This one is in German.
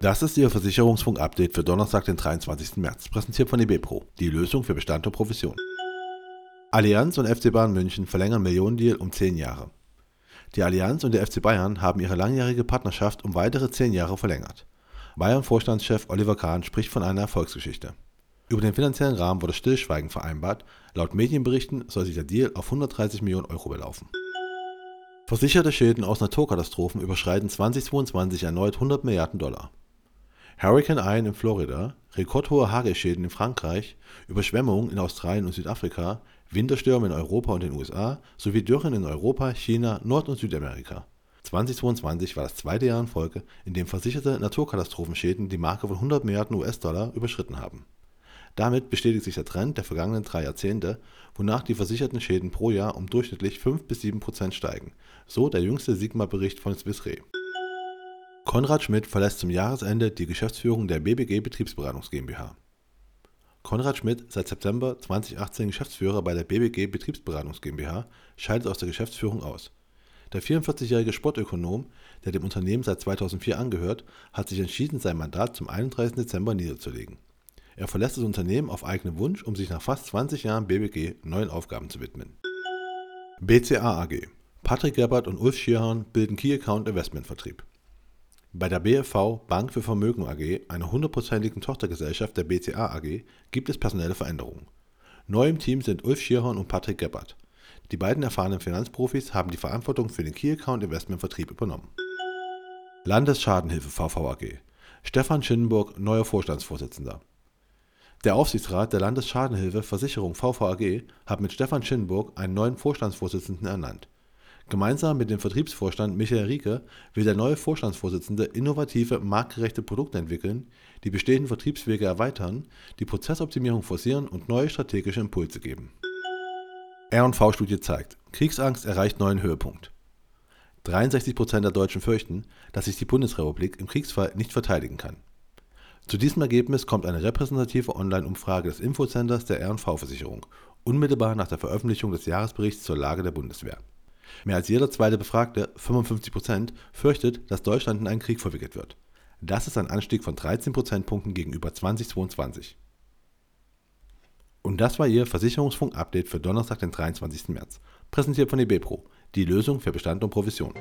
Das ist Ihr Versicherungsfunk-Update für Donnerstag, den 23. März, präsentiert von eBepro, die Lösung für Bestand und Provision. Allianz und FC Bayern München verlängern Millionendeal um 10 Jahre. Die Allianz und der FC Bayern haben ihre langjährige Partnerschaft um weitere 10 Jahre verlängert. Bayern-Vorstandschef Oliver Kahn spricht von einer Erfolgsgeschichte. Über den finanziellen Rahmen wurde Stillschweigen vereinbart. Laut Medienberichten soll sich der Deal auf 130 Millionen Euro belaufen. Versicherte Schäden aus Naturkatastrophen überschreiten 2022 erneut 100 Milliarden Dollar. Hurricane Ian in Florida, rekordhohe Hagelschäden in Frankreich, Überschwemmungen in Australien und Südafrika, Winterstürme in Europa und den USA sowie Dürren in Europa, China, Nord- und Südamerika. 2022 war das zweite Jahr in Folge, in dem versicherte Naturkatastrophenschäden die Marke von 100 Milliarden US-Dollar überschritten haben. Damit bestätigt sich der Trend der vergangenen drei Jahrzehnte, wonach die versicherten Schäden pro Jahr um durchschnittlich 5 bis 7 Prozent steigen, so der jüngste Sigma-Bericht von Swiss Re. Konrad Schmidt verlässt zum Jahresende die Geschäftsführung der BBG Betriebsberatungs GmbH. Konrad Schmidt, seit September 2018 Geschäftsführer bei der BBG Betriebsberatungs GmbH, scheidet aus der Geschäftsführung aus. Der 44-jährige Sportökonom, der dem Unternehmen seit 2004 angehört, hat sich entschieden, sein Mandat zum 31. Dezember niederzulegen. Er verlässt das Unternehmen auf eigenen Wunsch, um sich nach fast 20 Jahren BBG neuen Aufgaben zu widmen. BCA AG Patrick Gebert und Ulf Schierhahn bilden Key Account Investment Vertrieb. Bei der BFV Bank für Vermögen AG, einer hundertprozentigen Tochtergesellschaft der BCA AG, gibt es personelle Veränderungen. Neu im Team sind Ulf Schierhorn und Patrick Gebert. Die beiden erfahrenen Finanzprofis haben die Verantwortung für den Key Account Investment Vertrieb übernommen. Landesschadenhilfe VV AG. Stefan Schinnenburg, neuer Vorstandsvorsitzender. Der Aufsichtsrat der Landesschadenhilfe Versicherung VVAG hat mit Stefan Schinnenburg einen neuen Vorstandsvorsitzenden ernannt. Gemeinsam mit dem Vertriebsvorstand Michael Rieke will der neue Vorstandsvorsitzende innovative, marktgerechte Produkte entwickeln, die bestehenden Vertriebswege erweitern, die Prozessoptimierung forcieren und neue strategische Impulse geben. R&V-Studie zeigt, Kriegsangst erreicht neuen Höhepunkt. 63% der Deutschen fürchten, dass sich die Bundesrepublik im Kriegsfall nicht verteidigen kann. Zu diesem Ergebnis kommt eine repräsentative Online-Umfrage des Infocenters der R&V-Versicherung unmittelbar nach der Veröffentlichung des Jahresberichts zur Lage der Bundeswehr. Mehr als jeder zweite Befragte, 55 Prozent, fürchtet, dass Deutschland in einen Krieg verwickelt wird. Das ist ein Anstieg von 13 Prozentpunkten gegenüber 2022. Und das war Ihr Versicherungsfunk-Update für Donnerstag, den 23. März. Präsentiert von eBepro, die Lösung für Bestand und Provision.